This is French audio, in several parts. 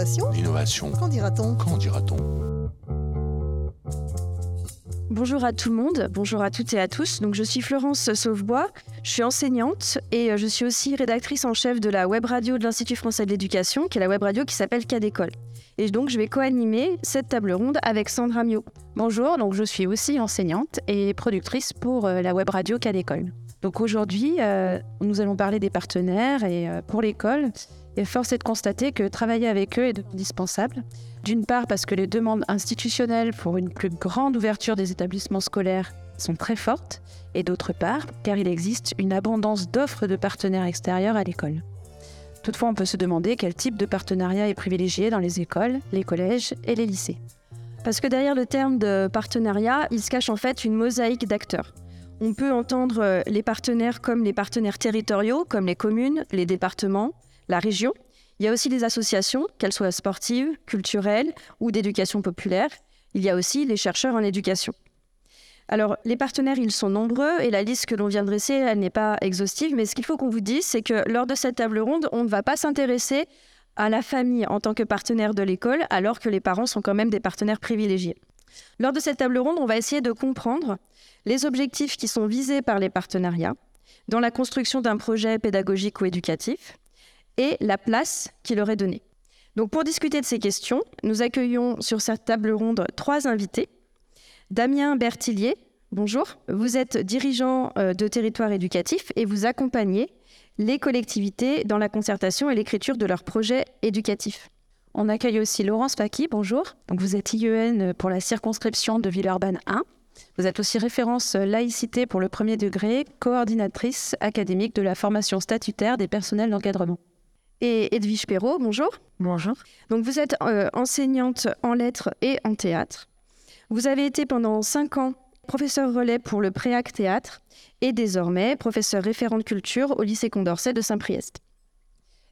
L'innovation L'innovation. Qu'en dira-t-on Qu'en dira-t-on Bonjour à tout le monde, bonjour à toutes et à tous. Donc je suis Florence Sauvebois, je suis enseignante et euh, je suis aussi rédactrice en chef de la web radio de l'Institut français de l'éducation, qui est la web radio qui s'appelle Cas d'école. Et donc je vais co-animer cette table ronde avec Sandra Mio. Bonjour, donc je suis aussi enseignante et productrice pour euh, la web radio Cas d'école. Donc aujourd'hui, euh, nous allons parler des partenaires et pour l'école. Force est de constater que travailler avec eux est indispensable. D'une part parce que les demandes institutionnelles pour une plus grande ouverture des établissements scolaires sont très fortes, et d'autre part car il existe une abondance d'offres de partenaires extérieurs à l'école. Toutefois, on peut se demander quel type de partenariat est privilégié dans les écoles, les collèges et les lycées. Parce que derrière le terme de partenariat, il se cache en fait une mosaïque d'acteurs. On peut entendre les partenaires comme les partenaires territoriaux, comme les communes, les départements, la région, il y a aussi les associations, qu'elles soient sportives, culturelles ou d'éducation populaire. Il y a aussi les chercheurs en éducation. Alors, les partenaires, ils sont nombreux et la liste que l'on vient de dresser, elle n'est pas exhaustive, mais ce qu'il faut qu'on vous dise, c'est que lors de cette table ronde, on ne va pas s'intéresser à la famille en tant que partenaire de l'école, alors que les parents sont quand même des partenaires privilégiés. Lors de cette table ronde, on va essayer de comprendre les objectifs qui sont visés par les partenariats dans la construction d'un projet pédagogique ou éducatif, et la place qu'il leur est donnée. Donc pour discuter de ces questions, nous accueillons sur cette table ronde trois invités. Damien Bertillier, bonjour. Vous êtes dirigeant euh, de territoire éducatif et vous accompagnez les collectivités dans la concertation et l'écriture de leurs projets éducatifs. On accueille aussi Laurence Faki, bonjour. Donc vous êtes IEN pour la circonscription de Villeurbanne 1. Vous êtes aussi référence laïcité pour le premier degré, coordinatrice académique de la formation statutaire des personnels d'encadrement et Edwige Perrault. Bonjour. Bonjour. Donc vous êtes euh, enseignante en lettres et en théâtre. Vous avez été pendant cinq ans professeur relais pour le Préac Théâtre et désormais professeur référent de culture au lycée Condorcet de Saint-Priest.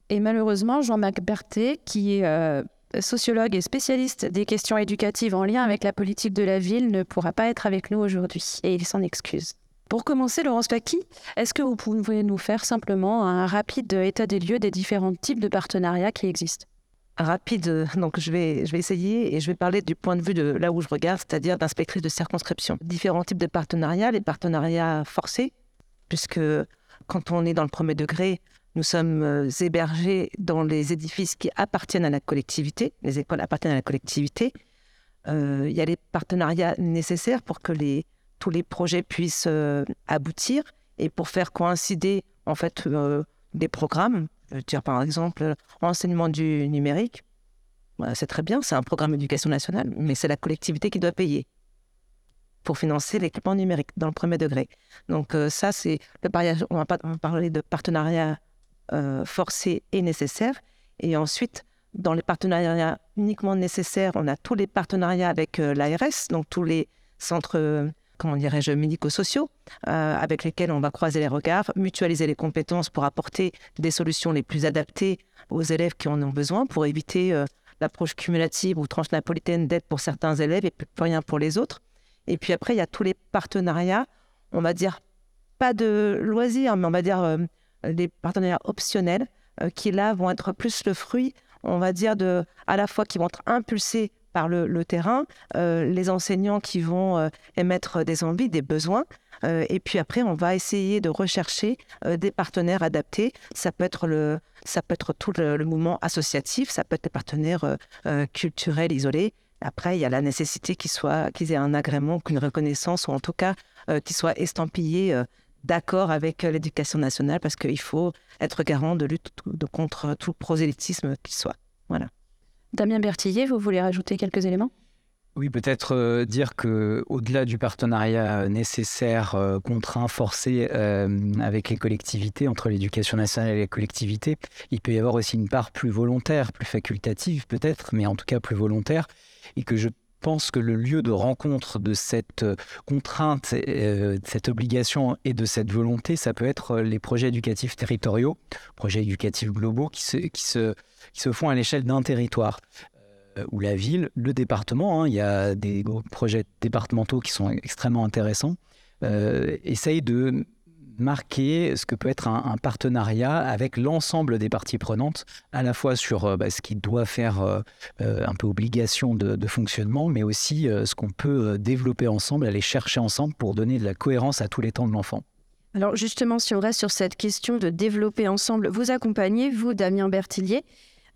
Et malheureusement, Jean-Marc Berthet, qui est euh, sociologue et spécialiste des questions éducatives en lien avec la politique de la ville, ne pourra pas être avec nous aujourd'hui et il s'en excuse. Pour commencer, Laurence Paki, est-ce que vous pouvez nous faire simplement un rapide état des lieux des différents types de partenariats qui existent? Rapide, donc je vais, je vais essayer et je vais parler du point de vue de là où je regarde, c'est-à-dire d'inspectrice de circonscription. Différents types de partenariats, les partenariats forcés, puisque quand on est dans le premier degré, nous sommes euh, hébergés dans les édifices qui appartiennent à la collectivité, les écoles appartiennent à la collectivité. Euh, il y a les partenariats nécessaires pour que les, tous les projets puissent euh, aboutir et pour faire coïncider en fait euh, des programmes. Je veux dire par exemple enseignement du numérique. c'est très bien, c'est un programme d'éducation nationale, mais c'est la collectivité qui doit payer pour financer l'équipement numérique dans le premier degré. Donc euh, ça, c'est le on va, pas, parler de partenariat forcé et nécessaire. Et ensuite, dans les partenariats uniquement nécessaires, on a tous les partenariats avec l'ARS, donc tous les centres comment dirais-je, médico-sociaux, euh, avec lesquels on va croiser les regards, mutualiser les compétences pour apporter des solutions les plus adaptées aux élèves qui en ont besoin, pour éviter euh, l'approche cumulative ou tranche napolitaine d'aide pour certains élèves et plus rien pour les autres. Et puis après, il y a tous les partenariats, on va dire pas de loisirs, mais on va dire euh, des partenariats optionnels, qui là vont être plus le fruit, on va dire, de, à la fois qui vont être impulsés par le, terrain, euh, les enseignants qui vont euh, émettre des envies, des besoins. Euh, et puis après, on va essayer de rechercher des partenaires adaptés. Ça peut être, le, ça peut être tout le, mouvement associatif, ça peut être des partenaires culturels isolés. Après, il y a la nécessité qu'ils aient un agrément, qu'une reconnaissance, ou en tout cas qu'ils soient estampillés d'accord avec l'éducation nationale, parce qu'il faut être garant de lutte contre tout prosélytisme qu'il soit. Voilà. Damien Bertillier, vous voulez rajouter quelques éléments? Oui, peut-être euh, dire que au-delà du partenariat nécessaire, euh, contraint, forcé euh, avec les collectivités, entre l'éducation nationale et les collectivités, il peut y avoir aussi une part plus volontaire, plus facultative peut-être, mais en tout cas plus volontaire, et que je pense que le lieu de rencontre de cette contrainte, de cette obligation et de cette volonté, ça peut être les projets éducatifs territoriaux, projets éducatifs globaux qui se, qui se qui se font à l'échelle d'un territoire euh, où la ville, le département, hein, il y a des projets départementaux qui sont extrêmement intéressants, euh, essayent de marquer ce que peut être un, partenariat avec l'ensemble des parties prenantes, à la fois sur bah, ce qui doit faire un peu obligation de, fonctionnement, mais aussi ce qu'on peut développer ensemble, aller chercher ensemble pour donner de la cohérence à tous les temps de l'enfant. Alors justement, si on reste sur cette question de développer ensemble, vous accompagnez, vous, Damien Bertillier,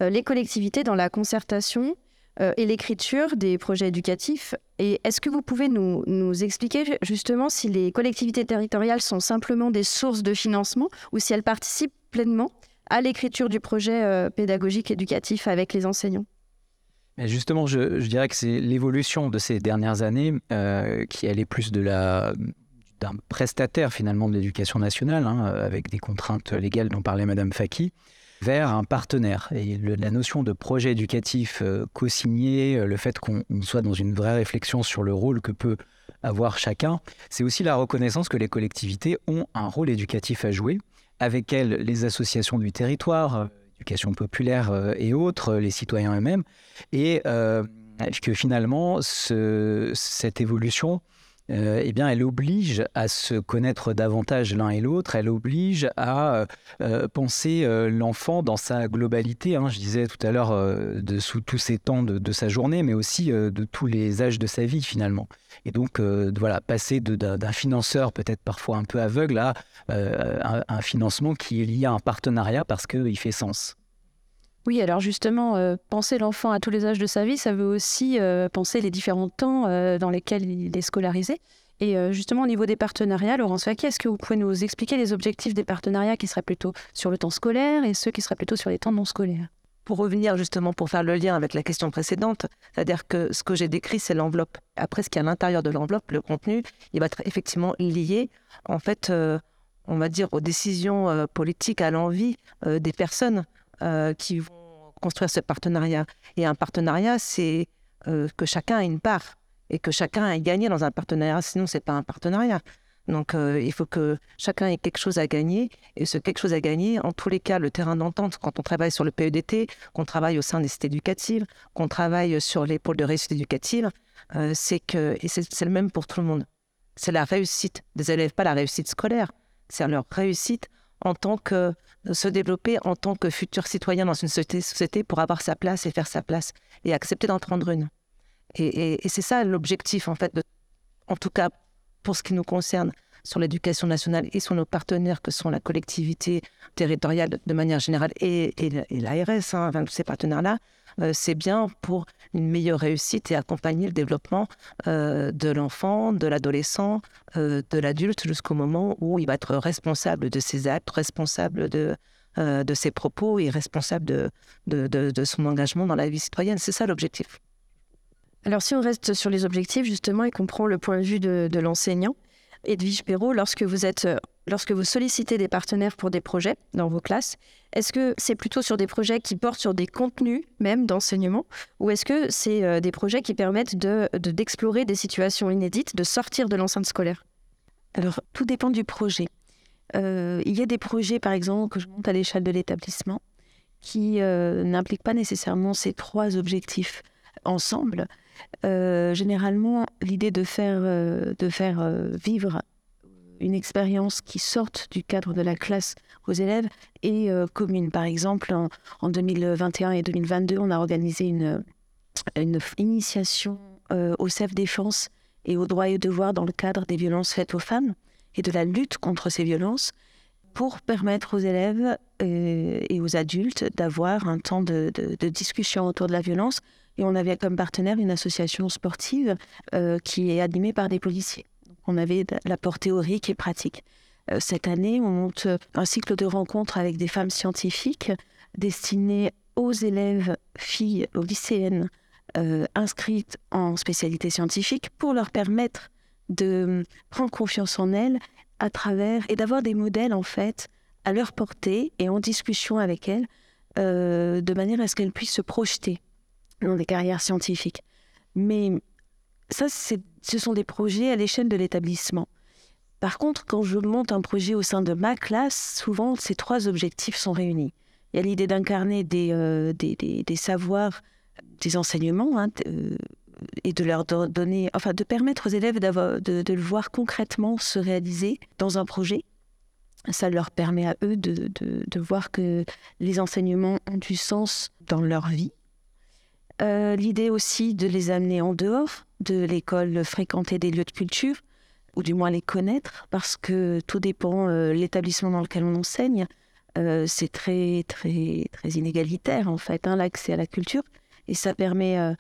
les collectivités dans la concertation euh, et l'écriture des projets éducatifs. Et est-ce que vous pouvez nous, expliquer justement si les collectivités territoriales sont simplement des sources de financement ou si elles participent pleinement à l'écriture du projet euh, pédagogique éducatif avec les enseignants? Justement, je, je, dirais que c'est l'évolution de ces dernières années euh, qui allait plus de la d'un prestataire finalement de l'éducation nationale, hein, avec des contraintes légales dont parlait Madame Faki, vers un partenaire. Et la notion de projet éducatif euh, co-signé, euh, le fait qu'on soit dans une vraie réflexion sur le rôle que peut avoir chacun, c'est aussi la reconnaissance que les collectivités ont un rôle éducatif à jouer. Avec elles, les associations du territoire, euh, éducation populaire et autres, les citoyens eux-mêmes, et que finalement, ce, cette évolution euh, eh bien, elle oblige à se connaître davantage l'un et l'autre, elle oblige à euh, euh, penser l'enfant dans sa globalité. Hein. je disais tout à l'heure, de sous tous ces temps de, sa journée, mais aussi de tous les âges de sa vie finalement. Et donc, voilà, passer d'un financeur peut-être parfois un peu aveugle à un, un, financement qui est lié à un partenariat parce qu'il fait sens. Oui, alors justement, euh, penser l'enfant à tous les âges de sa vie, ça veut aussi euh, penser les différents temps euh, dans lesquels il est scolarisé. Et justement, au niveau des partenariats, Laurence Faki, est-ce que vous pouvez nous expliquer les objectifs des partenariats qui seraient plutôt sur le temps scolaire et ceux qui seraient plutôt sur les temps non scolaires? Pour revenir justement, pour faire le lien avec la question précédente, c'est-à-dire que ce que j'ai décrit, c'est l'enveloppe. Après, ce qui est à l'intérieur de l'enveloppe, le contenu, il va être effectivement lié, en fait, on va dire, aux décisions politiques, à l'envie des personnes. Euh, qui vont construire ce partenariat. Et un partenariat, c'est euh, que chacun a une part et que chacun ait gagné dans un partenariat. Sinon, c'est pas un partenariat. Donc, euh, il faut que chacun ait quelque chose à gagner. Et ce quelque chose à gagner, en tous les cas, le terrain d'entente, quand on travaille sur le PEDT, qu'on travaille au sein des cités éducatives, qu'on travaille sur les pôles de réussite éducative, c'est que, c'est le même pour tout le monde, c'est la réussite des élèves, pas la réussite scolaire. C'est leur réussite en tant que se développer en tant que futur citoyen dans une société, pour avoir sa place et faire sa place et accepter d'en prendre une. Et, c'est ça l'objectif, en fait, en tout cas pour ce qui nous concerne sur l'éducation nationale et sur nos partenaires que sont la collectivité territoriale de manière générale et, l'ARS, hein, tous ces partenaires-là, c'est bien pour une meilleure réussite et accompagner le développement euh, de l'enfant, de l'adolescent, euh, de l'adulte jusqu'au moment où il va être responsable de ses actes, responsable de, ses propos et responsable de, son engagement dans la vie citoyenne. C'est ça l'objectif. Alors si on reste sur les objectifs justement et qu'on prend le point de vue de, l'enseignant, Edwige Perrault, lorsque vous êtes lorsque vous sollicitez des partenaires pour des projets dans vos classes, est-ce que c'est plutôt sur des projets qui portent sur des contenus même d'enseignement ou est-ce que c'est euh, des projets qui permettent d'explorer de, des situations inédites, de sortir de l'enceinte scolaire? Alors, tout dépend du projet. Euh, il y a des projets, par exemple, que je monte à l'échelle de l'établissement qui euh, n'impliquent pas nécessairement ces trois objectifs ensemble. généralement, l'idée de faire, de faire vivre une expérience qui sorte du cadre de la classe aux élèves est euh, commune. Par exemple, en, 2021 et 2022, on a organisé une, initiation euh, au self-défense et aux droits et aux devoirs dans le cadre des violences faites aux femmes et de la lutte contre ces violences pour permettre aux élèves euh, et aux adultes d'avoir un temps de, de, discussion autour de la violence. Et on avait comme partenaire une association sportive qui est animée par des policiers on avait l'apport théorique et pratique. Euh, cette année, on monte un cycle de rencontres avec des femmes scientifiques destinées aux élèves filles, aux lycéennes euh, inscrites en spécialité scientifique pour leur permettre de prendre confiance en elles à travers et d'avoir des modèles en fait à leur portée et en discussion avec elles euh, de manière à ce qu'elles puissent se projeter dans des carrières scientifiques. Mais ça, ce sont des projets à l'échelle de l'établissement. Par contre, quand je monte un projet au sein de ma classe, souvent ces trois objectifs sont réunis. Il y a l'idée d'incarner des, euh, des, savoirs, des enseignements, hein, euh, et de leur donner, enfin, de permettre aux élèves de, de, le voir concrètement se réaliser dans un projet. Ça leur permet à eux de, de, de voir que les enseignements ont du sens dans leur vie. Euh, L'idée aussi de les amener en dehors de l'école, fréquenter des lieux de culture, ou du moins les connaître, parce que tout dépend euh, l'établissement dans lequel on enseigne. Euh, c'est très, très, très inégalitaire, en fait, hein, l'accès à la culture. Et ça permet euh,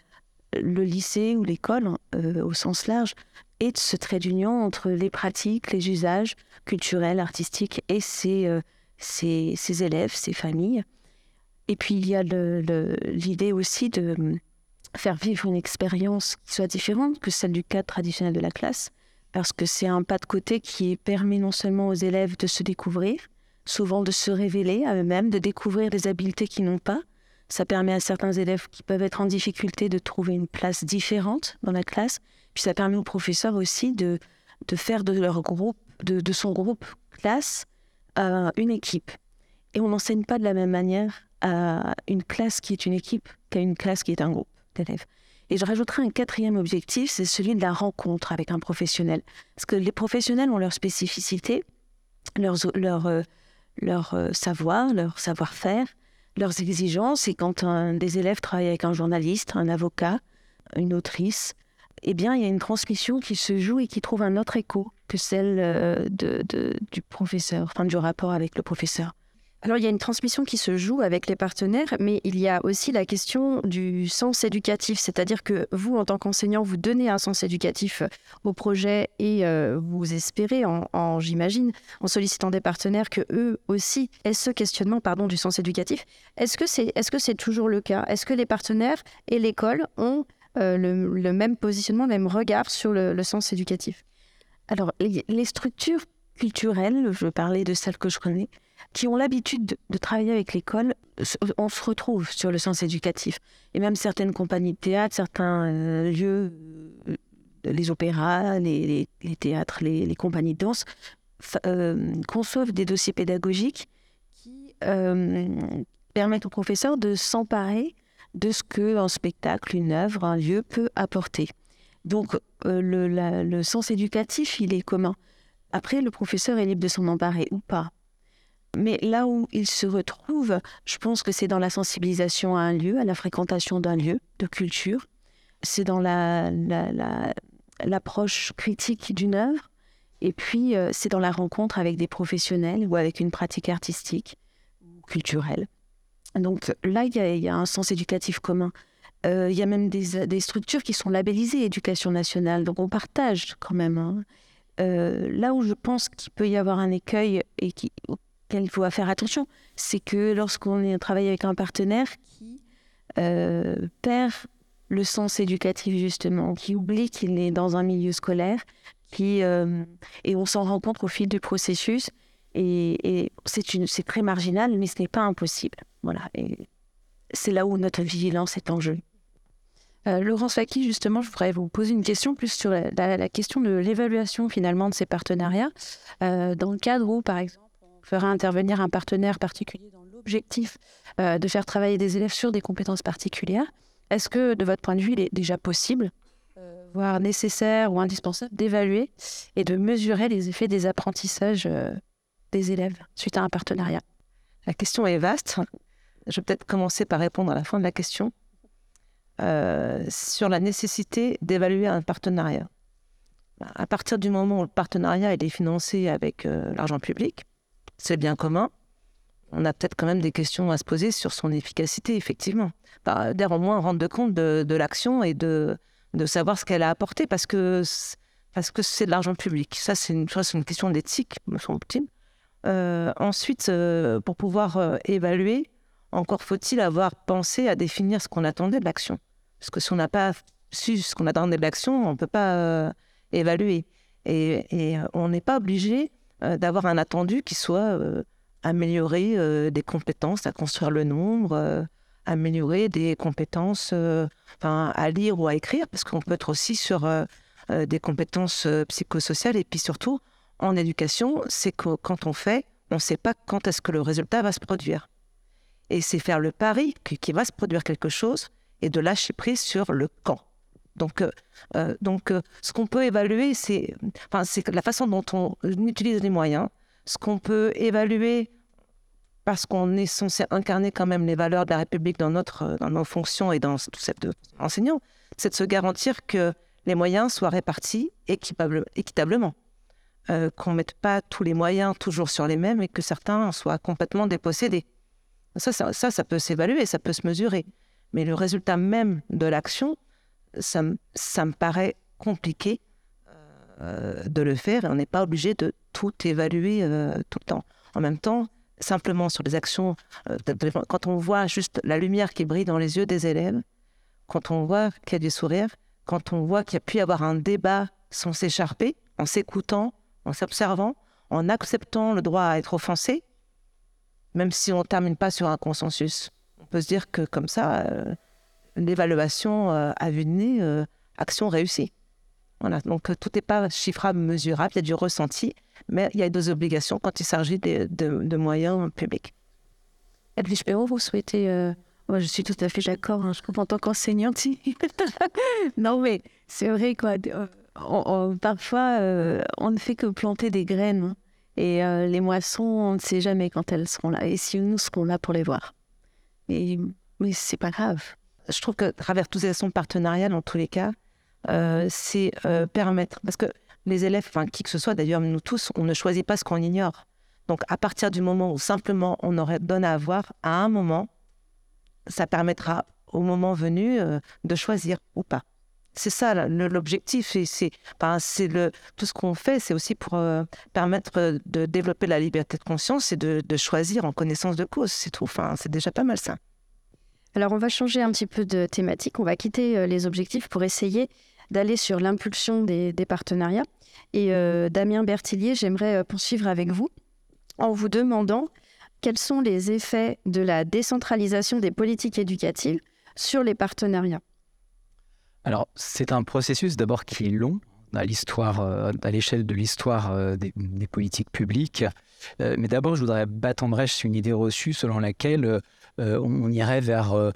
le lycée ou l'école, euh, au sens large, et de ce trait d'union entre les pratiques, les usages culturels, artistiques et ses, ses, ses élèves, ses familles. Et puis, il y a l'idée aussi de hum, faire vivre une expérience qui soit différente que celle du cadre traditionnel de la classe, parce que c'est un pas de côté qui permet non seulement aux élèves de se découvrir, souvent de se révéler à eux-mêmes, de découvrir des habiletés qu'ils n'ont pas. Ça permet à certains élèves qui peuvent être en difficulté de trouver une place différente dans la classe. Puis ça permet aux professeurs aussi de, faire de leur groupe, de, de son groupe classe, euh, une équipe. Et on n'enseigne pas de la même manière à une classe qui est une équipe qu'à une classe qui est un groupe Et je rajouterai un quatrième objectif, c'est celui de la rencontre avec un professionnel. Parce que les professionnels ont leurs spécificités, leurs, euh, leur euh, savoir, leur savoir-faire, leurs exigences. Et quand un des élèves travaille avec un journaliste, un avocat, une autrice, eh bien, il y a une transmission qui se joue et qui trouve un autre écho que celle euh, du professeur, enfin du rapport avec le professeur. Alors, il y a une transmission qui se joue avec les partenaires, mais il y a aussi la question du sens éducatif, c'est-à-dire que vous, en tant qu'enseignant, vous donnez un sens éducatif au projet et euh, vous espérez, en, j'imagine, en sollicitant des partenaires, que eux aussi aient ce questionnement pardon, du sens éducatif. Est-ce que c'est est -ce c'est toujours le cas? Est-ce que les partenaires et l'école ont euh, le, même positionnement, le même regard sur le, sens éducatif? Alors, les, les structures culturelles, je parler de celles que je connais, qui ont l'habitude de, travailler avec l'école, on se retrouve sur le sens éducatif. Et même certaines compagnies de théâtre, certains euh, lieux, euh, les opéras, les, théâtres, les, compagnies de danse, euh, conçoivent des dossiers pédagogiques qui permettent aux professeurs de s'emparer de ce que un spectacle, une œuvre, un lieu peut apporter. Donc, le sens éducatif, il est commun. Après, le professeur est libre de s'en emparer ou pas. Mais là où il se retrouve, je pense que c'est dans la sensibilisation à un lieu, à la fréquentation d'un lieu de culture. C'est dans la, la- la- l'approche critique d'une œuvre. Et puis, euh, c'est dans la rencontre avec des professionnels ou avec une pratique artistique ou culturelle. Donc là, il y, a- un sens éducatif commun. Euh, il y a même des, des structures qui sont labellisées éducation nationale. Donc on partage quand même. hein. Euh, là où je pense qu'il peut y avoir un écueil et qui, auquel il faut faire attention, c'est que lorsqu'on travaille avec un partenaire qui euh, perd le sens éducatif justement, qui oublie qu'il est dans un milieu scolaire, qui, euh, et on s'en rend compte au fil du processus, et, c'est très marginal, mais ce n'est pas impossible. Voilà. Et c'est là où notre vigilance est en jeu. Euh, Laurence Faki, justement, je voudrais vous poser une question plus sur la, question de l'évaluation finalement de ces partenariats. Dans le cadre où, par exemple, on ferait intervenir un partenaire particulier dans l'objectif euh, de faire travailler des élèves sur des compétences particulières, est-ce que, de votre point de vue, il est déjà possible, euh, voire nécessaire ou indispensable, d'évaluer et de mesurer les effets des apprentissages euh, des élèves suite à un partenariat? La question est vaste. Je vais peut-être commencer par répondre à la fin de la question sur la nécessité d'évaluer un partenariat. À partir du moment où le partenariat est financé avec l'argent public, c'est bien commun, on a peut-être quand même des questions à se poser sur son efficacité, effectivement. Bah, D'ailleurs, au moins rendre compte de, l'action et de, savoir ce qu'elle a apporté, parce que parce que c'est de l'argent public. Ça, c'est une, question d'éthique, me semble-t-il. Euh, ensuite, euh, pour pouvoir euh, évaluer, encore faut-il avoir pensé à définir ce qu'on attendait de l'action. Parce que si on n'a pas su ce qu'on attendait de l'action, on ne peut pas évaluer. Et, on n'est pas obligé d'avoir un attendu qui soit euh, améliorer euh, des compétences à construire le nombre, euh, améliorer des compétences euh, à lire ou à écrire, parce qu'on peut être aussi sur euh, euh, des compétences euh, psychosociales. Et puis surtout, en éducation, c'est que quand on fait, on ne sait pas quand est-ce que le résultat va se produire. Et c'est faire le pari qu'il va se produire quelque chose et de lâcher prise sur le quand. Donc, euh, euh, donc euh, ce qu'on peut évaluer, c'est enfin, la façon dont on utilise les moyens, ce qu'on peut évaluer parce qu'on est censé incarner quand même les valeurs de la République dans, notre, dans nos fonctions et dans tout cette enseignant, c'est de se garantir que les moyens soient répartis équitablement. Qu'on ne mette pas tous les moyens toujours sur les mêmes et que certains soient complètement dépossédés. Ça, ça, ça, peut s'évaluer, ça peut se mesurer. Mais le résultat même de l'action, ça, me paraît compliqué euh, de le faire et on n'est pas obligé de tout évaluer euh, tout le temps. En même temps, simplement sur les actions, quand on voit juste la lumière qui brille dans les yeux des élèves, quand on voit qu'il y a du sourire, quand on voit qu'il y a pu y avoir un débat sans s'écharper, en s'écoutant, en s'observant, en acceptant le droit à être offensé, même si on ne termine pas sur un consensus. On peut se dire que comme ça, euh, l'évaluation euh, a vu de euh, action réussie. Voilà, donc tout n'est pas chiffrable, mesurable, il y a du ressenti, mais il y a des obligations quand il s'agit de, moyens publics. Edwige Perrault, vous souhaitez... Moi, je suis tout à fait d'accord, hein, je comprends en tant qu'enseignante. non, mais c'est vrai, quoi parfois, euh, on ne fait que planter des graines. Hein. Et euh, les moissons, on ne sait jamais quand elles seront là. Et si nous serons là pour les voir. Et, mais c'est pas grave. Je trouve que travers toutes ces actions partenariales, dans tous les cas, euh, c'est permettre. Parce que les élèves, enfin qui que ce soit d'ailleurs, nous tous, on ne choisit pas ce qu'on ignore. Donc à partir du moment où simplement on aurait donné à voir, à un moment, ça permettra au moment venu de choisir ou pas. C'est ça l'objectif. C'est tout ce qu'on fait, c'est aussi pour euh, permettre de développer la liberté de conscience et de, choisir en connaissance de cause. C'est tout. C'est déjà pas mal ça. Alors, on va changer un petit peu de thématique. On va quitter euh, les objectifs pour essayer d'aller sur l'impulsion des, partenariats. Et euh, Damien Bertillier, j'aimerais poursuivre avec vous en vous demandant quels sont les effets de la décentralisation des politiques éducatives sur les partenariats. Alors, c'est un processus d'abord qui est long à l'histoire, euh, à l'échelle de l'histoire euh, des, politiques publiques. Euh, mais d'abord, je voudrais battre en brèche une idée reçue selon laquelle on irait vers une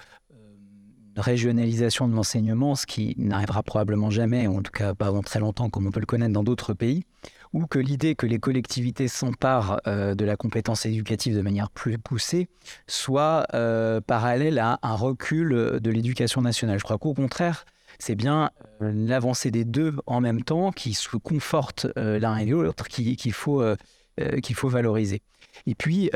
régionalisation de l'enseignement, ce qui n'arrivera probablement jamais, en tout cas pas avant très longtemps, comme on peut le connaître dans d'autres pays, ou que l'idée que les collectivités s'emparent de la compétence éducative de manière plus poussée soit parallèle à un recul de l'éducation nationale. Je crois qu'au contraire, c'est bien euh, l'avancée des deux en même temps qui se confortent euh, l'un et l'autre qu'il faut, euh, qu'il faut valoriser. Et puis,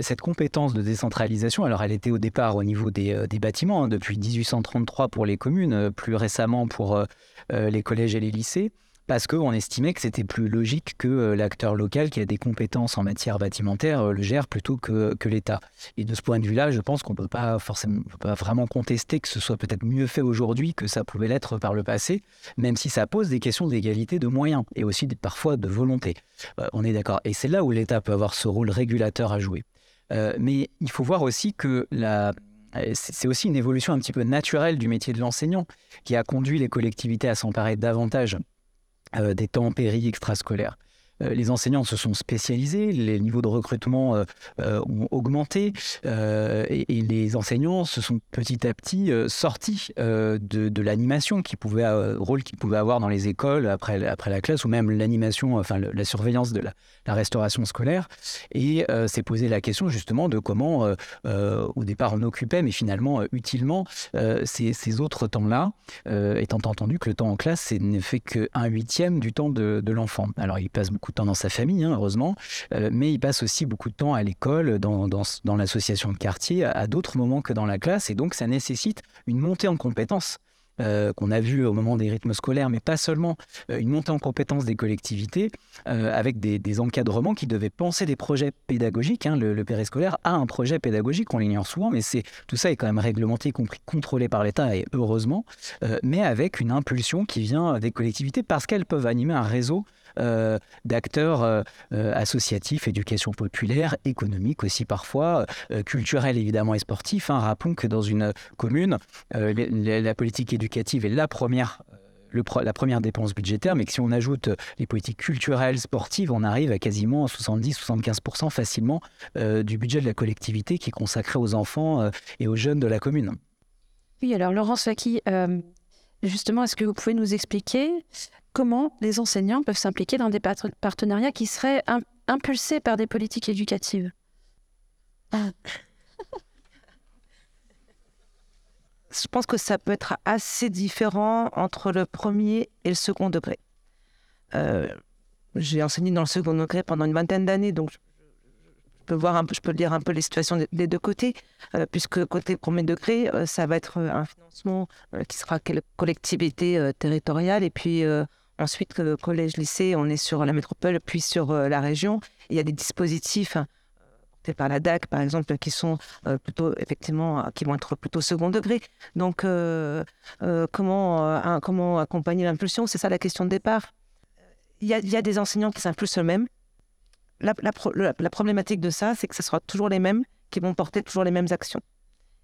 cette compétence de décentralisation, alors elle était au départ au niveau des, bâtiments, hein, depuis 1833 pour les communes, plus récemment pour les collèges et les lycées parce qu'on estimait que c'était plus logique que euh, l'acteur local qui a des compétences en matière bâtimentaire euh, le gère plutôt que, que l'État. Et de ce point de vue-là, je pense qu'on ne peut pas forcément pas vraiment contester que ce soit peut-être mieux fait aujourd'hui que ça pouvait l'être par le passé, même si ça pose des questions d'égalité de moyens et aussi parfois de volonté. Euh, on est d'accord. Et c'est là où l'État peut avoir ce rôle régulateur à jouer. mais il faut voir aussi que c'est aussi une évolution un petit peu naturelle du métier de l'enseignant qui a conduit les collectivités à s'emparer davantage des temps péri extrascolaires. Euh, les enseignants se sont spécialisés, les niveaux de recrutement euh, euh, ont augmenté et, les enseignants se sont petit à petit sortis de, l'animation qui pouvait rôle qu'ils pouvaient avoir dans les écoles après, après la classe ou même l'animation, enfin la surveillance de la, restauration scolaire et s'est posé la question justement de comment au départ on occupait mais finalement utilement ces, autres temps-là, étant entendu que le temps en classe ne fait qu'un huitième du temps de, de l'enfant. Alors il passe beaucoup de temps dans sa famille, hein, heureusement, euh, mais il passe aussi beaucoup de temps à l'école, dans, dans, l'association de quartier, à, d'autres moments que dans la classe, et donc ça nécessite une montée en compétences. Euh, qu'on a vu au moment des rythmes scolaires, mais pas seulement, euh, une montée en compétences des collectivités, avec des, encadrements qui devaient penser des projets pédagogiques. Hein. Le, le, périscolaire a un projet pédagogique, on l'ignore souvent, mais c'est tout ça est quand même réglementé, y compris contrôlé par l'État, et heureusement, mais avec une impulsion qui vient des collectivités parce qu'elles peuvent animer un réseau euh, d'acteurs euh, euh, associatifs, éducation populaire, économique aussi parfois, culturel évidemment et sportif. Hein. Rappelons que dans une commune, la politique éducative est la première la première dépense budgétaire, mais que si on ajoute les politiques culturelles, sportives, on arrive à quasiment 70-75% facilement du budget de la collectivité qui est consacré aux enfants et aux jeunes de la commune. Oui, alors Laurence Faki, justement, est-ce que vous pouvez nous expliquer comment les enseignants peuvent s'impliquer dans des partenariats qui seraient impulsés par des politiques éducatives Je pense que ça peut être assez différent entre le premier et le second degré. Euh, j'ai enseigné dans le second degré pendant une vingtaine d'années, donc je peux voir un peu, je peux lire un peu les situations des, deux côtés, euh, puisque côté premier degré, euh, ça va être un financement qui sera collectivité territoriale, et puis ensuite collège-lycée, on est sur la métropole, puis sur la région. Il y a des dispositifs hein, par la DAC, par exemple, qui sont euh, plutôt, effectivement, qui vont être plutôt second degré. Donc, euh, euh, comment, comment accompagner l'impulsion? C'est ça la question de départ? Il y a, des enseignants qui s'impulsent eux-mêmes. La, la, problématique de ça, c'est que ce sera toujours les mêmes qui vont porter toujours les mêmes actions.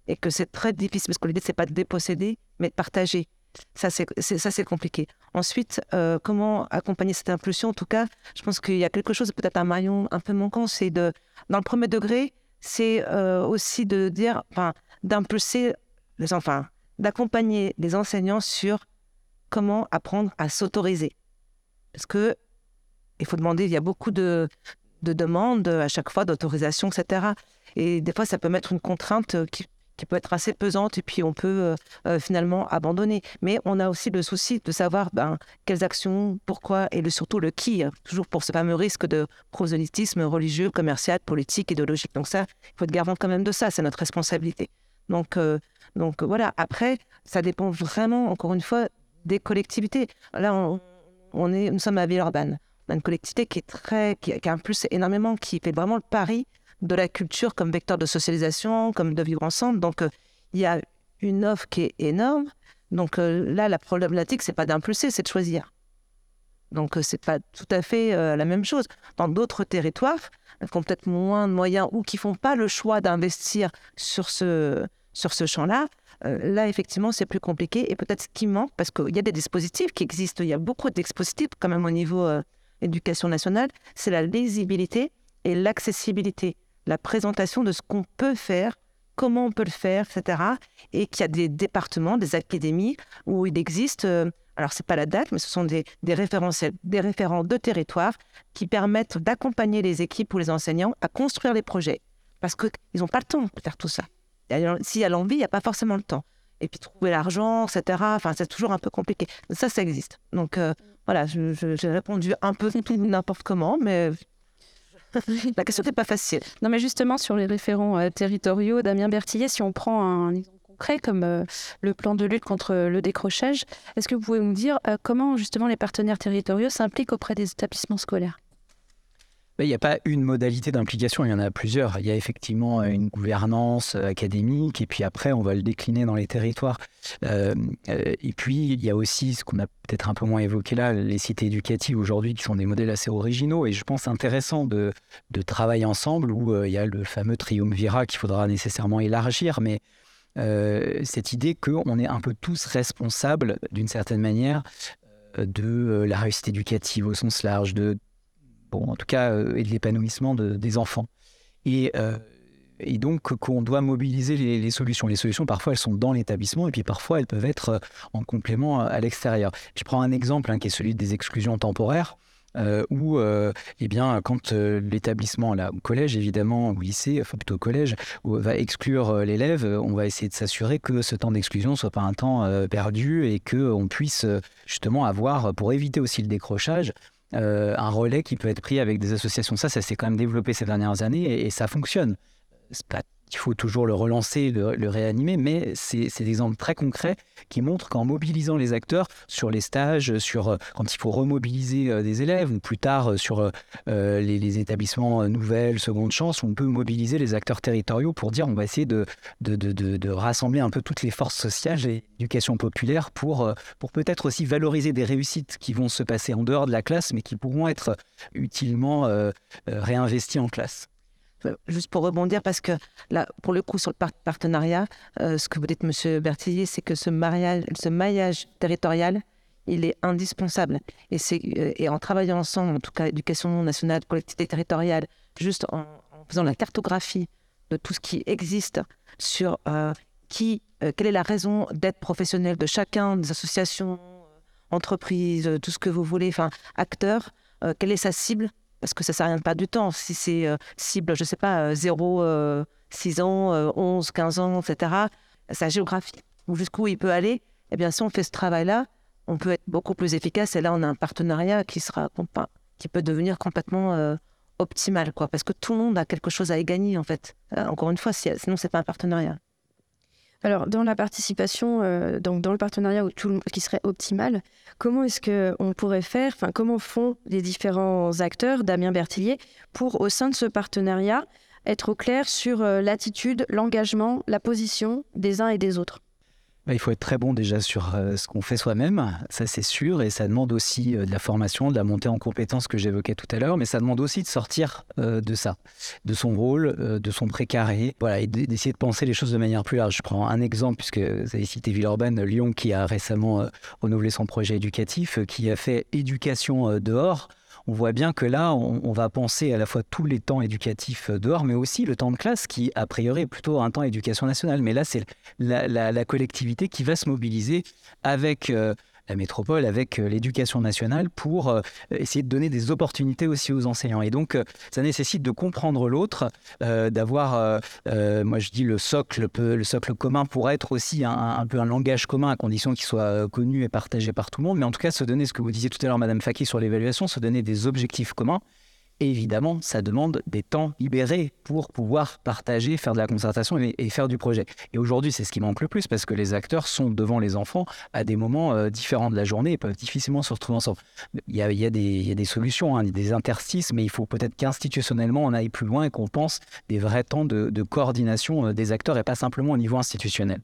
Et que c'est très difficile, parce que l'idée, c'est pas de déposséder, mais de partager. Ça, c'est compliqué. Ensuite, euh, comment accompagner cette impulsion? En tout cas, je pense qu'il y a quelque chose, peut-être un maillon un peu manquant, c'est de, dans le premier degré, c'est euh, aussi de dire, enfin, d'impulser les enfants, d'accompagner les enseignants sur comment apprendre à s'autoriser. Parce que il faut demander, il y a beaucoup de, de demandes à chaque fois d'autorisation, etc. Et des fois, ça peut mettre une contrainte qui qui peut être assez pesante et puis on peut euh, euh, finalement abandonner. Mais on a aussi le souci de savoir ben, quelles actions, pourquoi et surtout le qui, hein, toujours pour ce fameux risque de prosélytisme religieux, commercial, politique, idéologique. Donc ça, il faut être garant quand même de ça, c'est notre responsabilité. Donc, euh, voilà, après, ça dépend vraiment, encore une fois, des collectivités. Là, nous sommes à Villeurbanne. A une collectivité qui est très, qui, qui impulse énormément, qui fait vraiment le pari de la culture comme vecteur de socialisation, comme de vivre ensemble. Donc, euh, il y a une offre qui est énorme. Donc euh, là, la problématique, c'est pas d'impulser, c'est de choisir. Donc, euh, c'est pas tout à fait la même chose. Dans d'autres territoires, qui ont peut-être moins de moyens ou qui font pas le choix d'investir sur ce, sur ce champ-là, là, effectivement, c'est plus compliqué. Et peut-être ce qui manque, parce qu'il y a des dispositifs qui existent, il y a beaucoup de dispositifs quand même au niveau éducation nationale, c'est la lisibilité et l'accessibilité la présentation de ce qu'on peut faire, comment on peut le faire, etc. Et qu'il y a des départements, des académies où il existe, euh, alors c'est pas la date, mais ce sont des, des, des référents de territoire qui permettent d'accompagner les équipes ou les enseignants à construire les projets. Parce qu'ils n'ont pas le temps de faire tout ça. S'il y a l'envie, il n'y a pas forcément le temps. Et puis trouver l'argent, etc. Enfin, c'est toujours un peu compliqué. Ça, ça existe. Donc euh, voilà, j'ai répondu un peu n'importe comment, mais la question n'est pas facile. Non, mais justement, sur les référents euh, territoriaux, Damien Bertillet, si on prend un exemple concret comme euh, le plan de lutte contre le décrochage, est-ce que vous pouvez nous dire euh, comment justement les partenaires territoriaux s'impliquent auprès des établissements scolaires? Il n'y a pas une modalité d'implication, il y en a plusieurs. Il y a effectivement une gouvernance académique, et puis après, on va le décliner dans les territoires. Euh, euh, et puis, il y a aussi ce qu'on a peut-être un peu moins évoqué là, les cités éducatives aujourd'hui, qui sont des modèles assez originaux, et je pense intéressant de, travailler ensemble, où euh, il y a le fameux triumvirat qu'il faudra nécessairement élargir, mais cette idée qu'on est un peu tous responsables, d'une certaine manière, de la réussite éducative au sens large, de bon, en tout cas, euh, et de l'épanouissement des enfants. Et, euh, donc qu'on doit mobiliser les, solutions. Les solutions, parfois, elles sont dans l'établissement et puis parfois, elles peuvent être euh, en complément à l'extérieur. Je prends un exemple hein, qui est celui des exclusions temporaires. où, eh bien, quand l'établissement, là, au collège évidemment, au lycée, enfin plutôt au collège, va exclure l'élève, on va essayer de s'assurer que ce temps d'exclusion soit pas un temps perdu et que on puisse justement avoir, pour éviter aussi le décrochage, euh, un relais qui peut être pris avec des associations. Ça, ça s'est quand même développé ces dernières années et, et ça fonctionne. Pas il faut toujours le relancer, le, le réanimer, mais c'est des exemples très concrets qui montrent qu'en mobilisant les acteurs sur les stages, euh, quand il faut remobiliser euh, des élèves, ou plus tard euh, sur les, établissements nouvelles, seconde chance, on peut mobiliser les acteurs territoriaux pour dire on va essayer de, rassembler un peu toutes les forces sociales et l'éducation populaire pour, pour peut-être aussi valoriser des réussites qui vont se passer en dehors de la classe, mais qui pourront être utilement réinvesties en classe. Euh, juste pour rebondir, parce que là, pour le coup, sur le partenariat, euh, ce que vous dites, Monsieur Bertillier, c'est que ce, mariage, ce maillage territorial, il est indispensable. Et, euh, et en travaillant ensemble, en tout cas, éducation nationale, collectivité territoriale, juste en, faisant la cartographie de tout ce qui existe sur qui, quelle est la raison d'être professionnel de chacun, des associations, entreprises, tout ce que vous voulez, enfin, acteurs, quelle est sa cible parce que ça sert à rien de du temps. Si c'est cible, je sais pas, 0, 6 ans, 11, 15 ans, etc., sa géographie, jusqu'où il peut aller, eh bien, si on fait ce travail-là, on peut être beaucoup plus efficace. Et là, on a un partenariat qui, sera, qui peut devenir complètement euh, optimal, quoi, parce que tout le monde a quelque chose à y gagner, en fait. Euh, encore une fois, si, sinon, c'est pas un partenariat. Alors, dans la participation, euh, donc dans le partenariat qui serait optimal, comment est-ce qu'on pourrait faire, enfin, comment font les différents acteurs, Damien Bertillier, pour, au sein de ce partenariat, être au clair sur l'attitude, l'engagement, la position des uns et des autres? Bah, il faut être très bon déjà sur euh, ce qu'on fait soi-même, ça c'est sûr, et ça demande aussi euh, de la formation, de la montée en compétences que j'évoquais tout à l'heure, mais ça demande aussi de sortir euh, de ça, de son rôle, de son précaré, voilà, et d'essayer de penser les choses de manière plus large. Je prends un exemple, puisque vous avez cité Villeurbanne, Lyon, qui a récemment renouvelé son projet éducatif, qui a fait éducation dehors on voit bien que là, on, va penser à la fois tous les temps éducatifs euh, dehors, mais aussi le temps de classe, qui a priori est plutôt un temps éducation nationale. Mais là, c'est la, collectivité qui va se mobiliser avec euh, la métropole avec euh, l'éducation nationale pour euh, essayer de donner des opportunités aussi aux enseignants. Et donc, euh, ça nécessite de comprendre l'autre, d'avoir, moi je dis le socle, le socle commun pour être aussi un, peu un langage commun à condition qu'il soit connu et partagé par tout le monde. Mais en tout cas, se donner ce que vous disiez tout à l'heure, Madame Faki, sur l'évaluation, se donner des objectifs communs évidemment, ça demande des temps libérés pour pouvoir partager, faire de la concertation et, faire du projet. Et aujourd'hui, c'est ce qui manque le plus parce que les acteurs sont devant les enfants à des moments euh, différents de la journée et peuvent difficilement se retrouver ensemble. Il y a, des, solutions, hein, des interstices, mais il faut peut-être qu'institutionnellement, on aille plus loin et qu'on pense des vrais temps de, coordination euh, des acteurs et pas simplement au niveau institutionnel.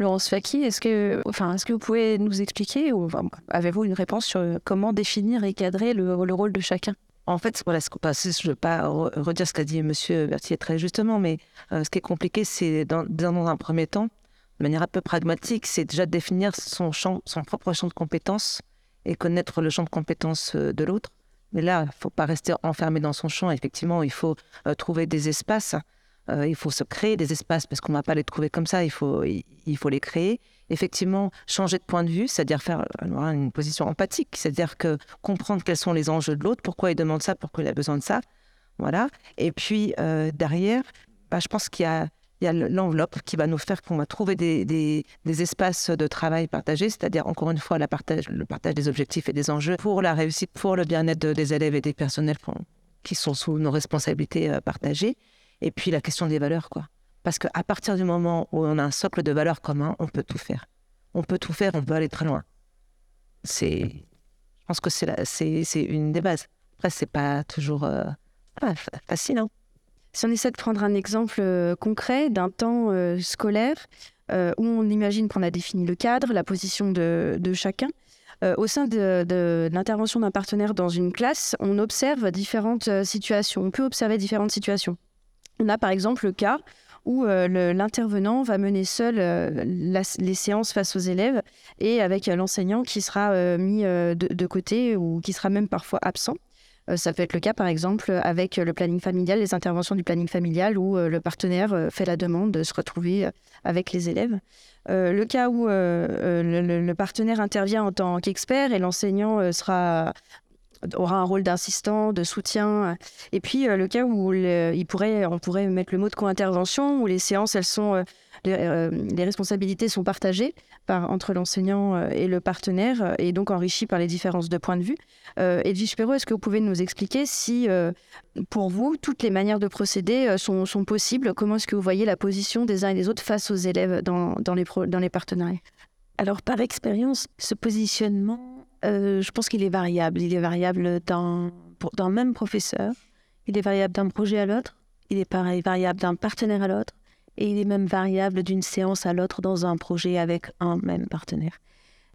Laurence Faki, est-ce que, enfin, est-ce que vous pouvez nous expliquer ou avez-vous une réponse sur comment définir et cadrer le rôle de chacun? En fait, voilà, je ne veux pas redire ce qu'a dit M. Berthier très justement, mais euh, ce qui est compliqué, c'est dans, un premier temps, de manière un peu pragmatique, c'est déjà de définir son, propre champ de compétences et connaître le champ de compétences euh, de l'autre. Mais là, il ne faut pas rester enfermé dans son champ. Effectivement, il faut euh, trouver des espaces il faut se créer des espaces parce qu'on ne va pas les trouver comme ça, il, faut les créer. Effectivement, changer de point de vue, c'est-à-dire faire euh, une position empathique, c'est-à-dire que comprendre quels sont les enjeux de l'autre, pourquoi il demande ça, pourquoi il a besoin de ça. Voilà. Et puis euh, derrière, bah, je pense qu'il y a, l'enveloppe qui va nous faire qu'on va trouver des, espaces de travail partagés, c'est-à-dire encore une fois le partage des objectifs et des enjeux pour la réussite, pour le bien-être des élèves et des personnels qui sont sous nos responsabilités partagées. Et puis la question des valeurs, quoi. Parce qu'à partir du moment où on a un socle de valeurs commun, on peut tout faire. On peut tout faire, on peut aller très loin. C'est, je pense que c'est, c'est, une des bases. Après, c'est pas toujours euh, facile. Hein. si on essaie de prendre un exemple euh, concret d'un temps euh, scolaire où on imagine qu'on a défini le cadre, la position de, de chacun, au sein de, de l'intervention d'un partenaire dans une classe, on observe différentes situations. On peut observer différentes situations. On a par exemple le cas où euh, l'intervenant va mener seul euh, les séances face aux élèves et avec euh, l'enseignant qui sera mis de, côté ou qui sera même parfois absent. ça peut être le cas par exemple avec le planning familial, les interventions du planning familial où le partenaire fait la demande de se retrouver avec les élèves. le cas où le, partenaire intervient en tant qu'expert et l'enseignant sera aura un rôle d'assistant, de soutien. Et puis euh, le cas où il pourrait, on pourrait mettre le mot de co-intervention, où les séances, elles sont, euh, euh, les, responsabilités sont partagées par, entre l'enseignant et le partenaire, et donc enrichies par les différences de points de vue. Edwige Perrault, est-ce que vous pouvez nous expliquer si, pour vous, toutes les manières de procéder sont, possibles? Comment est-ce que vous voyez la position des uns et des autres face aux élèves dans les partenariats? Alors, par expérience, ce positionnement euh, je pense qu'il est variable. Il est variable d'un même professeur. Il est variable d'un projet à l'autre. Il est pareil, variable d'un partenaire à l'autre. Et il est même variable d'une séance à l'autre dans un projet avec un même partenaire.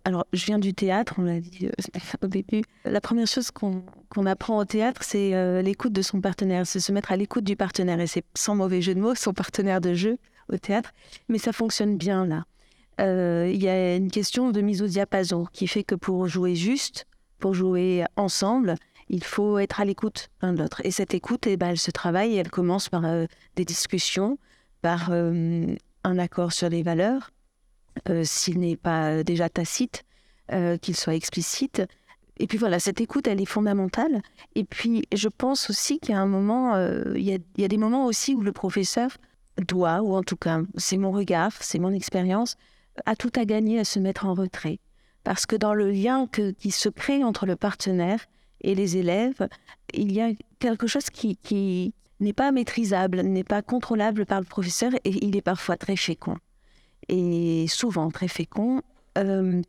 Alors, je viens du théâtre, on l'a dit euh, au début. La première chose qu'on apprend au théâtre, c'est euh, l'écoute de son partenaire, c'est se mettre à l'écoute du partenaire. Et c'est sans mauvais jeu de mots, son partenaire de jeu au théâtre. Mais ça fonctionne bien là. Euh, il y a une question de mise au diapason qui fait que pour jouer juste, pour jouer ensemble, il faut être à l'écoute l'un de l'autre. Et cette écoute, eh ben, elle se travaille elle commence par euh, des discussions, par euh, un accord sur les valeurs, s'il n'est pas déjà tacite, qu'il soit explicite, et puis voilà, cette écoute, elle est fondamentale. Et puis, je pense aussi qu'il y a un moment, il, y a, des moments aussi où le professeur doit, ou en tout cas, c'est mon regard, c'est mon expérience, a tout à gagner à se mettre en retrait. Parce que dans le lien qui se crée entre le partenaire et les élèves, il y a quelque chose qui, n'est pas maîtrisable, n'est pas contrôlable par le professeur et il est parfois très fécond. Et souvent très fécond. Euh,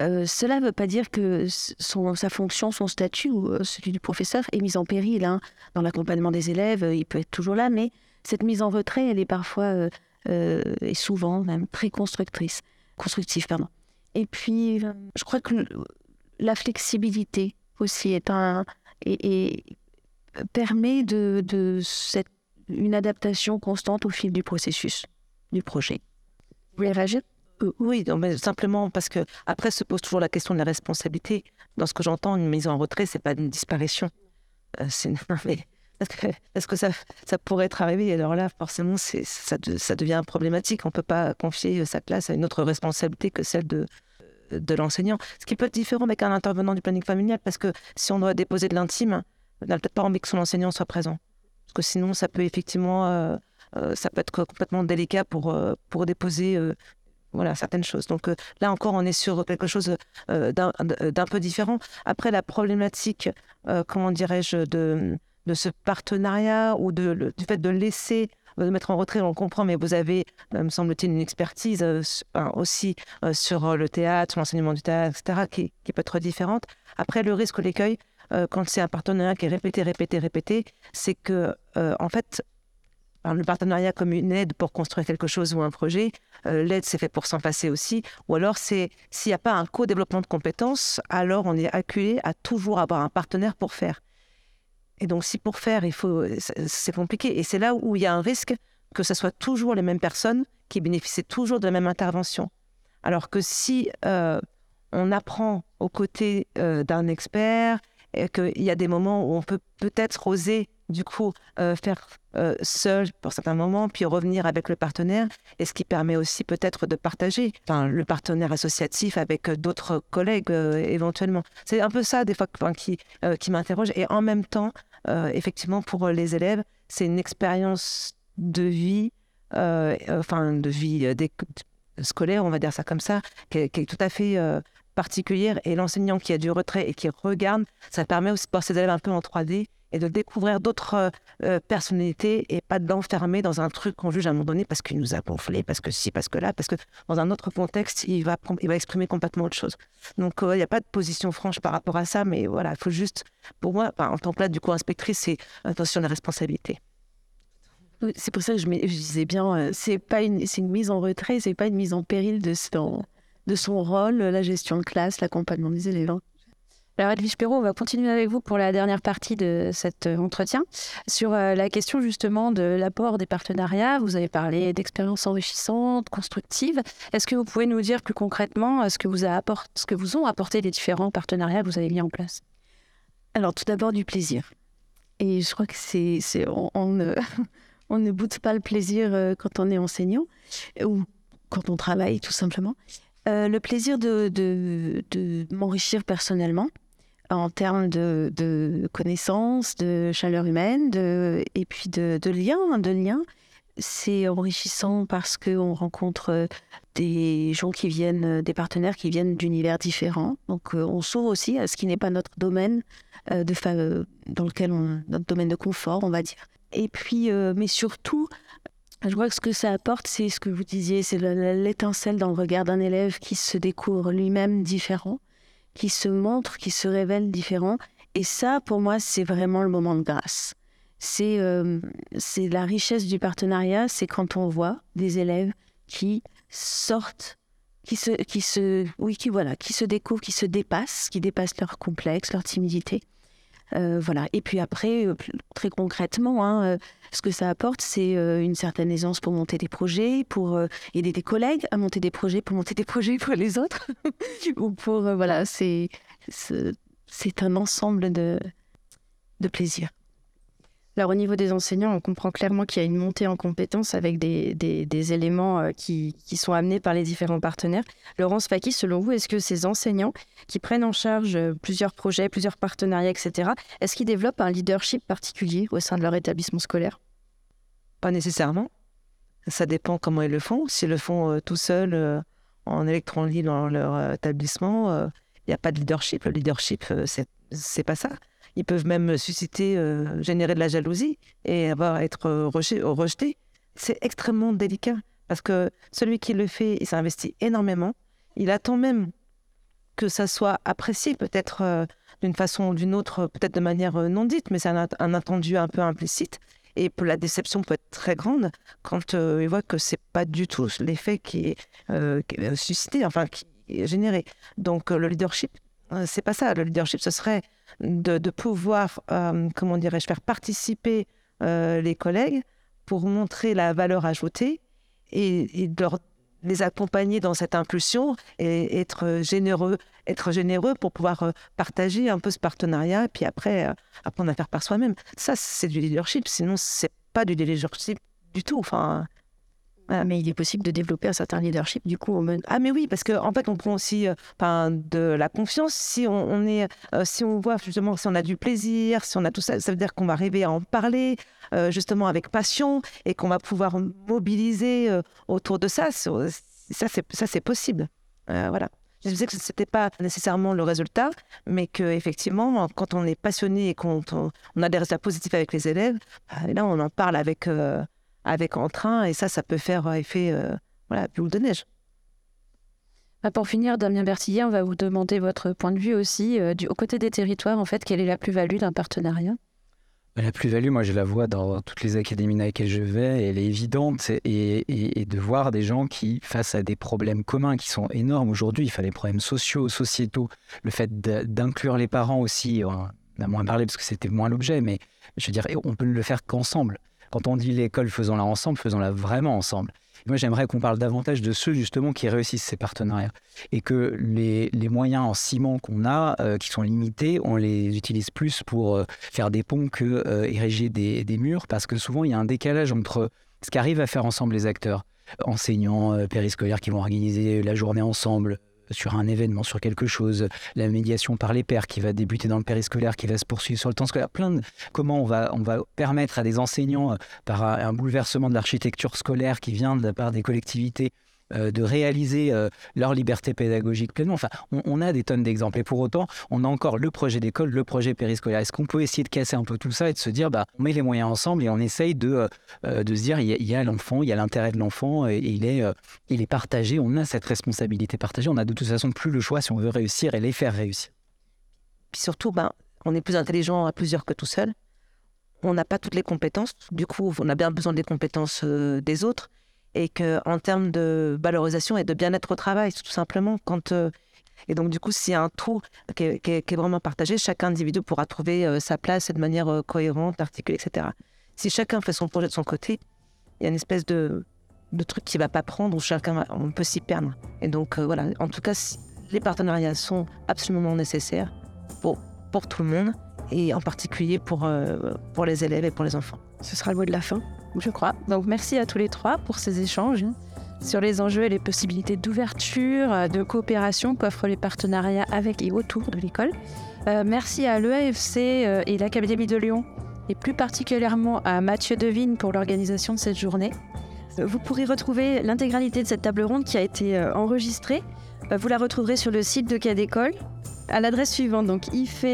euh, cela ne veut pas dire que sa fonction, son statut ou euh, celui du professeur est mis en péril. Hein. Dans l'accompagnement des élèves, il peut être toujours là, mais cette mise en retrait, elle est parfois et souvent même très constructrice, constructive. Pardon. Et puis, je crois que la flexibilité aussi est un, et, permet de, cette, une adaptation constante au fil du processus, du projet. Vous voulez euh, oui, mais simplement parce que après se pose toujours la question de la responsabilité. Dans ce que j'entends, une mise en retrait, c'est pas une disparition. Euh, est-ce que, ça, ça, pourrait être arrivé Alors là, forcément, ça, devient problématique. On ne peut pas confier sa classe à une autre responsabilité que celle de, de l'enseignant. Ce qui peut être différent avec un intervenant du planning familial, parce que si on doit déposer de l'intime, on n'a peut-être pas envie que son enseignant soit présent. Parce que sinon, ça peut effectivement, euh, euh, ça peut être complètement délicat pour, euh, déposer certaines choses. Donc là encore, on est sur quelque chose d'un peu différent. Après, la problématique, comment dirais-je, de, de ce partenariat ou du fait de laisser de mettre en retrait, on le comprend, mais vous avez, me semble-t-il, une expertise aussi sur le théâtre, l'enseignement du théâtre, etc., qui, peut être différente. Après, le risque, l'écueil, euh, quand c'est un partenariat qui est répété, répété, répété, c'est que, euh, en fait, le partenariat comme une aide pour construire quelque chose ou un projet, euh, l'aide c'est fait pour s'en passer aussi, ou alors c'est s'il n'y a pas un co-développement de compétences, alors on est acculé à toujours avoir un partenaire pour faire. Et donc si pour faire, il faut, c'est compliqué. Et c'est là où il y a un risque que ce soit toujours les mêmes personnes qui bénéficient toujours de la même intervention. Alors que si on apprend aux côtés d'un expert, et qu'il y a des moments où on peut peut-être oser du coup euh, faire euh, seul pour certains moments, puis revenir avec le partenaire, et ce qui permet aussi peut-être de partager le partenaire associatif avec euh, d'autres collègues éventuellement. C'est un peu ça des fois qui m'interroge, et en même temps, effectivement, pour les élèves, c'est une expérience de vie, enfin de vie scolaire, on va dire ça comme ça, qui est, tout à fait particulière. Et l'enseignant qui a du retrait et qui regarde, ça permet aussi de voir ses élèves un peu en 3D et de découvrir d'autres euh, euh, personnalités et pas de l'enfermer dans un truc qu'on juge à un moment donné parce qu'il nous a gonflé, parce que si, parce que là, parce que dans un autre contexte, il va, exprimer complètement autre chose. Donc, euh, il n'y a pas de position franche par rapport à ça, mais voilà, il faut juste, pour moi, en tant que là, du coup, inspectrice, c'est attention à la responsabilité. C'est pour ça que je, disais bien, c'est pas une mise en retrait, c'est pas une mise en péril de, son, de son rôle, la gestion de classe, l'accompagnement des élèves. Alors Edwige Perrault, on va continuer avec vous pour la dernière partie de cet euh, entretien sur euh, la question justement de l'apport des partenariats. Vous avez parlé d'expériences enrichissantes, constructives. Est-ce que vous pouvez nous dire plus concrètement euh, ce que vous, a ce que vous ont apporté les différents partenariats que vous avez mis en place? Alors tout d'abord du plaisir. Et je crois que c'est, on, ne, on ne pas le plaisir quand on est enseignant ou quand on travaille tout simplement. Le plaisir de, de, m'enrichir personnellement en termes de, connaissances, de chaleur humaine, et puis de, liens. De liens. C'est enrichissant parce qu'on rencontre des gens qui viennent, des partenaires qui viennent d'univers différents. Donc euh, on s'ouvre aussi à ce qui n'est pas notre domaine, euh, de, dans lequel notre domaine de confort, on va dire. Et puis, mais surtout, je crois que ce que ça apporte, c'est ce que vous disiez, c'est l'étincelle dans le regard d'un élève qui se découvre lui-même différent, qui se montre, qui se révèle différent. Et ça, pour moi, c'est vraiment le moment de grâce. C'est euh, la richesse du partenariat, c'est quand on voit des élèves qui sortent, qui se, qui se, oui, qui voilà, qui se découvrent, qui se dépassent, qui dépassent leur complexe, leur timidité, euh, voilà. Et puis après, euh, très concrètement, hein, euh, ce que ça apporte, c'est une certaine aisance pour monter des projets, pour aider des collègues à monter des projets, pour monter des projets pour les autres. Ou pour, voilà, c'est, un ensemble de, de plaisir. Alors au niveau des enseignants, on comprend clairement qu'il y a une montée en compétences avec des, des, éléments euh, qui, qui, sont amenés par les différents partenaires. Laurence Faki, selon vous, est-ce que ces enseignants qui prennent en charge euh, plusieurs projets, plusieurs partenariats, etc., est-ce qu'ils développent un leadership particulier au sein de leur établissement scolaire? Pas nécessairement. Ça dépend comment ils le font. S'ils le font euh, tout seuls en électron dans leur établissement, il n'y a pas de leadership. Le leadership, c'est pas ça. Ils peuvent même susciter, euh, générer de la jalousie et avoir, être rejeté. C'est extrêmement délicat parce que celui qui le fait, il s'investit énormément. Il attend même que ça soit apprécié, peut-être euh, d'une façon ou d'une autre, peut-être de manière euh, non dite, mais c'est un, un, attendu un peu implicite. Et la déception peut être très grande quand il voit que c'est pas du tout l'effet qui est, suscité, enfin qui est généré. Donc le leadership, c'est pas ça. Le leadership, ce serait de, pouvoir, euh, comment dirais-je, faire participer euh, les collègues pour montrer la valeur ajoutée et, de les accompagner dans cette impulsion et être généreux, être généreux pour pouvoir euh, partager un peu ce partenariat et puis après apprendre à faire par soi-même. Ça, c'est du leadership. Sinon, c'est pas du leadership du tout. Enfin, mais il est possible de développer un certain leadership du coup. Ah mais oui, parce qu'en en fait on prend aussi euh, de la confiance. Si on, est, euh, si on voit justement si on a du plaisir, si on a tout ça, ça veut dire qu'on va arriver à en parler euh, justement avec passion et qu'on va pouvoir mobiliser autour de ça. Ça c'est possible. voilà. Je disais que ce n'était pas nécessairement le résultat, mais qu'effectivement, quand on est passionné et qu'on on, a des résultats positifs avec les élèves, bah, là, on en parle avec, avec entrain, et ça, ça peut faire effet euh, voilà, boule de neige. Bah, pour finir, Damien Bertillier, on va vous demander votre point de vue aussi. Euh, du, aux côtés des territoires, en fait, quelle est la plus-value d'un partenariat? Bah, la plus-value, moi, je la vois dans toutes les académies dans lesquelles je vais, elle est évidente, et, et, de voir des gens qui, face à des problèmes communs qui sont énormes aujourd'hui, il fallait des problèmes sociaux, sociétaux, le fait d'inclure les parents aussi, on a moins parlé parce que c'était moins l'objet, mais je veux dire, on peut le faire qu'ensemble. Quand on dit l'école, faisons-la ensemble, faisons-la vraiment ensemble. moi, j'aimerais qu'on parle davantage de ceux justement qui réussissent ces partenariats et que les, moyens en ciment qu'on a, euh, qui sont limités, on les utilise plus pour euh, faire des ponts que euh, ériger des, des, murs, parce que souvent il y a un décalage entre ce qu'arrivent à faire ensemble les acteurs, enseignants, périscolaires qui vont organiser la journée ensemble, sur un événement, sur quelque chose, la médiation par les pairs qui va débuter dans le périscolaire, qui va se poursuivre sur le temps scolaire, plein de comment on va, on va permettre à des enseignants, euh, par un bouleversement de l'architecture scolaire qui vient de la part des collectivités, de réaliser euh, leur liberté pédagogique pleinement. Enfin, on, a des tonnes d'exemples. Et pour autant, on a encore le projet d'école, le projet périscolaire. Est-ce qu'on peut essayer de casser un peu tout ça et de se dire, bah, on met les moyens ensemble et on essaye de, euh, se dire, il y a, l'enfant, il y a l'intérêt de l'enfant et, il, est, il est partagé. On a cette responsabilité partagée. On a de toute façon plus le choix si on veut réussir et les faire réussir. Puis surtout, ben, on est plus intelligent à plusieurs que tout seul. On n'a pas toutes les compétences. Du coup, on a bien besoin des compétences des autres et qu'en termes de valorisation et de bien-être au travail, tout simplement, quand euh, et donc du coup, s'il y a un tout qui est, vraiment partagé, chaque individu pourra trouver euh, sa place de manière euh, cohérente, articulée, etc. Si chacun fait son projet de son côté, il y a une espèce de, de truc qui ne va pas prendre où chacun on peut s'y perdre. Et donc voilà, en tout cas, les partenariats sont absolument nécessaires pour, pour tout le monde et en particulier pour, pour les élèves et pour les enfants. Ce sera le mot de la fin je crois. Donc merci à tous les trois pour ces échanges sur les enjeux et les possibilités d'ouverture, euh, de coopération qu'offrent les partenariats avec et autour de l'école. Euh, merci à l'EAFC euh, et l'Académie de Lyon, et plus particulièrement à Mathieu Devine pour l'organisation de cette journée. Vous pourrez retrouver l'intégralité de cette table ronde qui a été enregistrée. Vous la retrouverez sur le site de Cas d'école à l'adresse suivante, donc ife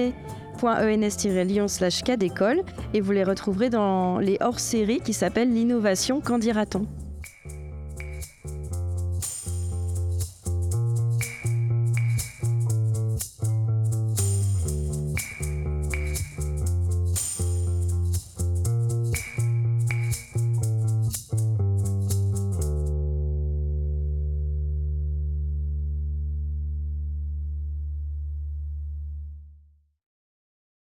ens-lyon slash et vous les retrouverez dans les hors-séries qui s'appellent l'innovation, qu'en dira-t-on?